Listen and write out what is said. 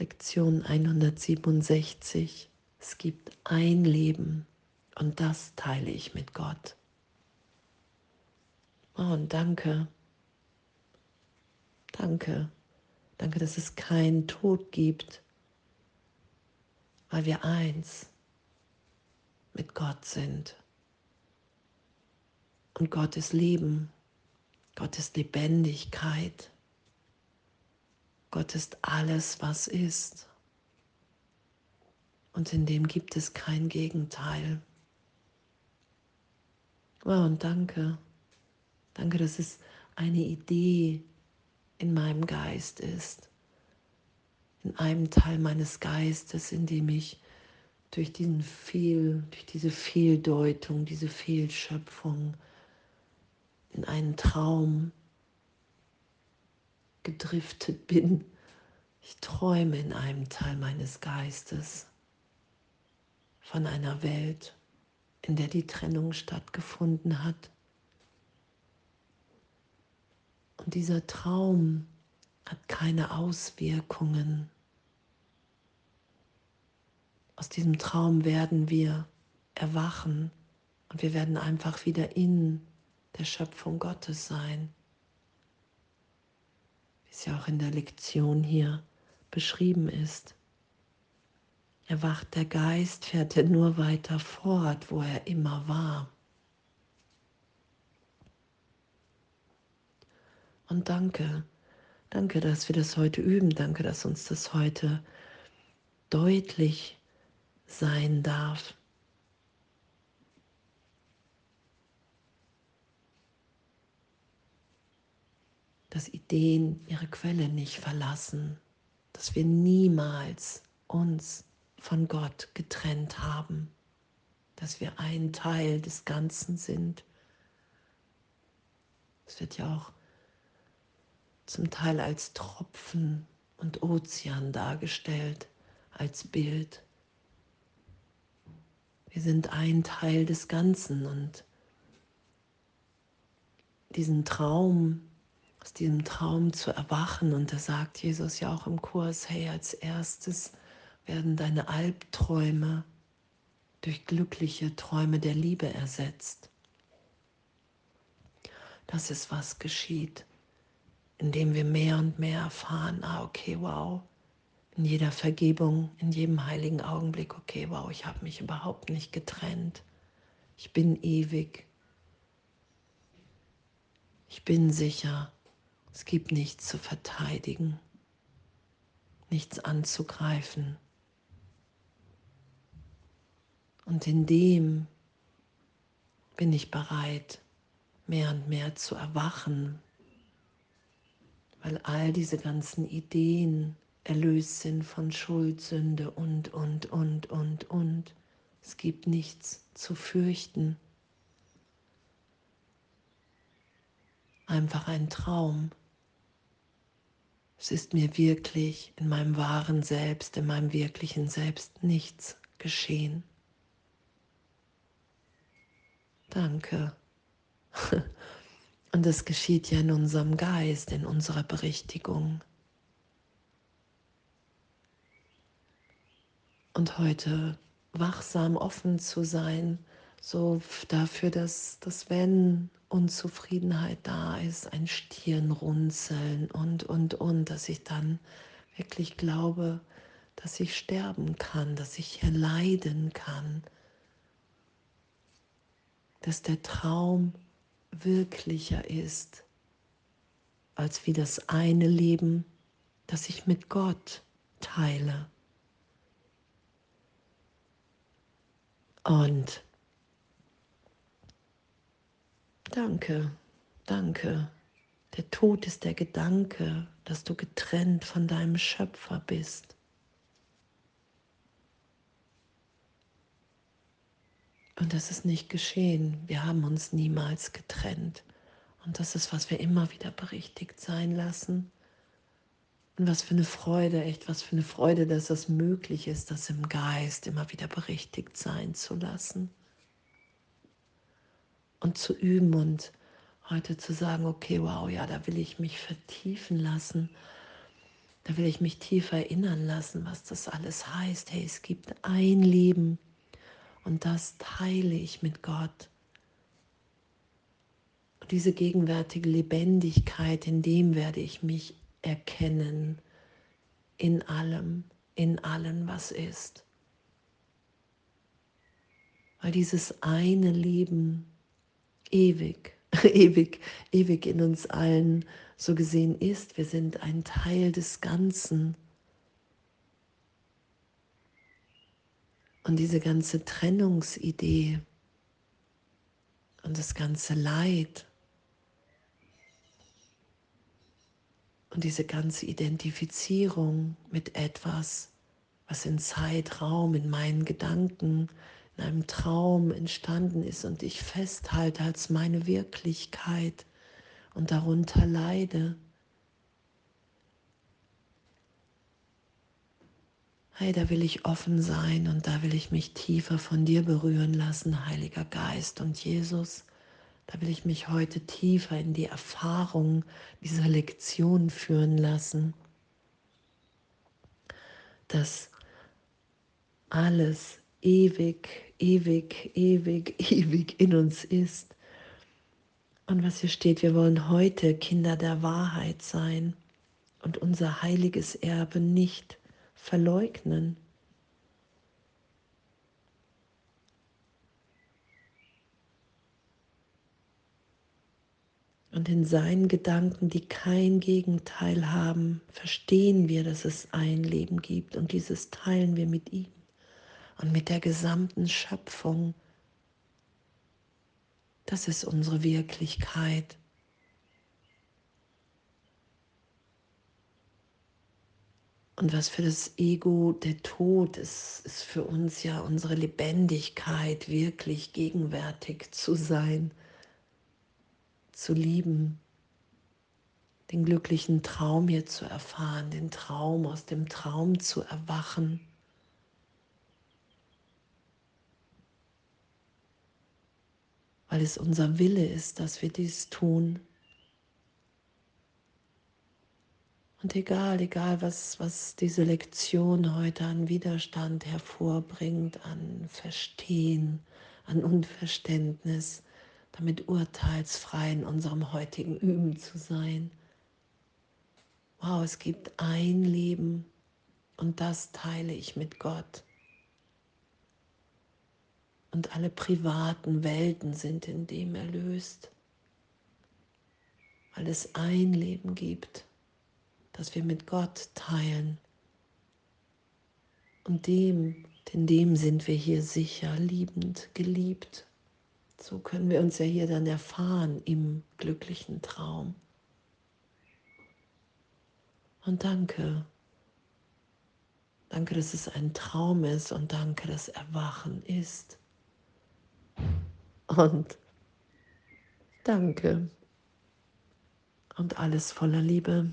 Lektion 167. Es gibt ein Leben und das teile ich mit Gott. Oh, und danke. Danke. Danke, dass es keinen Tod gibt, weil wir eins mit Gott sind. Und Gott ist Leben. Gott ist Lebendigkeit. Gott ist alles, was ist. Und in dem gibt es kein Gegenteil. Wow, und danke. Danke, dass es eine Idee in meinem Geist ist. In einem Teil meines Geistes, in dem ich durch diesen Fehl, durch diese Fehldeutung, diese Fehlschöpfung in einen Traum gedriftet bin. Ich träume in einem Teil meines Geistes von einer Welt, in der die Trennung stattgefunden hat. Und dieser Traum hat keine Auswirkungen. Aus diesem Traum werden wir erwachen und wir werden einfach wieder in der Schöpfung Gottes sein wie es ja auch in der Lektion hier beschrieben ist. Erwacht der Geist, fährt er nur weiter fort, wo er immer war. Und danke, danke, dass wir das heute üben, danke, dass uns das heute deutlich sein darf. Dass Ideen ihre Quelle nicht verlassen, dass wir niemals uns von Gott getrennt haben, dass wir ein Teil des Ganzen sind. Es wird ja auch zum Teil als Tropfen und Ozean dargestellt, als Bild. Wir sind ein Teil des Ganzen und diesen Traum aus diesem Traum zu erwachen. Und da sagt Jesus ja auch im Kurs, hey, als erstes werden deine Albträume durch glückliche Träume der Liebe ersetzt. Das ist, was geschieht, indem wir mehr und mehr erfahren, ah, okay, wow, in jeder Vergebung, in jedem heiligen Augenblick, okay, wow, ich habe mich überhaupt nicht getrennt. Ich bin ewig. Ich bin sicher. Es gibt nichts zu verteidigen, nichts anzugreifen. Und in dem bin ich bereit, mehr und mehr zu erwachen, weil all diese ganzen Ideen erlöst sind von Schuld, Sünde und, und, und, und, und. Es gibt nichts zu fürchten. Einfach ein Traum. Es ist mir wirklich in meinem wahren Selbst, in meinem wirklichen Selbst nichts geschehen. Danke. Und es geschieht ja in unserem Geist, in unserer Berichtigung. Und heute wachsam offen zu sein, so dafür, dass, dass wenn Unzufriedenheit da ist, ein Stirnrunzeln und, und, und, dass ich dann wirklich glaube, dass ich sterben kann, dass ich hier leiden kann, dass der Traum wirklicher ist als wie das eine Leben, das ich mit Gott teile. Und Danke, danke. Der Tod ist der Gedanke, dass du getrennt von deinem Schöpfer bist. Und das ist nicht geschehen. Wir haben uns niemals getrennt. Und das ist, was wir immer wieder berichtigt sein lassen. Und was für eine Freude, echt was für eine Freude, dass es möglich ist, das im Geist immer wieder berichtigt sein zu lassen und zu üben und heute zu sagen, okay, wow, ja, da will ich mich vertiefen lassen. Da will ich mich tief erinnern lassen, was das alles heißt. Hey, es gibt ein Leben und das teile ich mit Gott. Und diese gegenwärtige Lebendigkeit, in dem werde ich mich erkennen, in allem, in allem, was ist. Weil dieses eine Leben ewig, ewig, ewig in uns allen so gesehen ist. Wir sind ein Teil des Ganzen. Und diese ganze Trennungsidee und das ganze Leid und diese ganze Identifizierung mit etwas, was in Zeitraum, in meinen Gedanken, in einem Traum entstanden ist und ich festhalte als meine Wirklichkeit und darunter leide. Hey, da will ich offen sein und da will ich mich tiefer von dir berühren lassen, Heiliger Geist und Jesus. Da will ich mich heute tiefer in die Erfahrung dieser Lektion führen lassen, dass alles ewig, ewig, ewig, ewig in uns ist. Und was hier steht, wir wollen heute Kinder der Wahrheit sein und unser heiliges Erbe nicht verleugnen. Und in seinen Gedanken, die kein Gegenteil haben, verstehen wir, dass es ein Leben gibt und dieses teilen wir mit ihm und mit der gesamten Schöpfung. Das ist unsere Wirklichkeit. Und was für das Ego der Tod ist, ist für uns ja unsere Lebendigkeit, wirklich gegenwärtig zu sein, zu lieben, den glücklichen Traum hier zu erfahren, den Traum aus dem Traum zu erwachen. Weil es unser Wille ist, dass wir dies tun. Und egal, egal, was, was diese Lektion heute an Widerstand hervorbringt, an Verstehen, an Unverständnis, damit urteilsfrei in unserem heutigen Üben zu sein. Wow, es gibt ein Leben und das teile ich mit Gott. Und alle privaten Welten sind in dem erlöst, weil es ein Leben gibt das wir mit Gott teilen. Und dem, in dem sind wir hier sicher, liebend, geliebt. So können wir uns ja hier dann erfahren im glücklichen Traum. Und danke. Danke, dass es ein Traum ist und danke, dass Erwachen ist. Und danke. Und alles voller Liebe.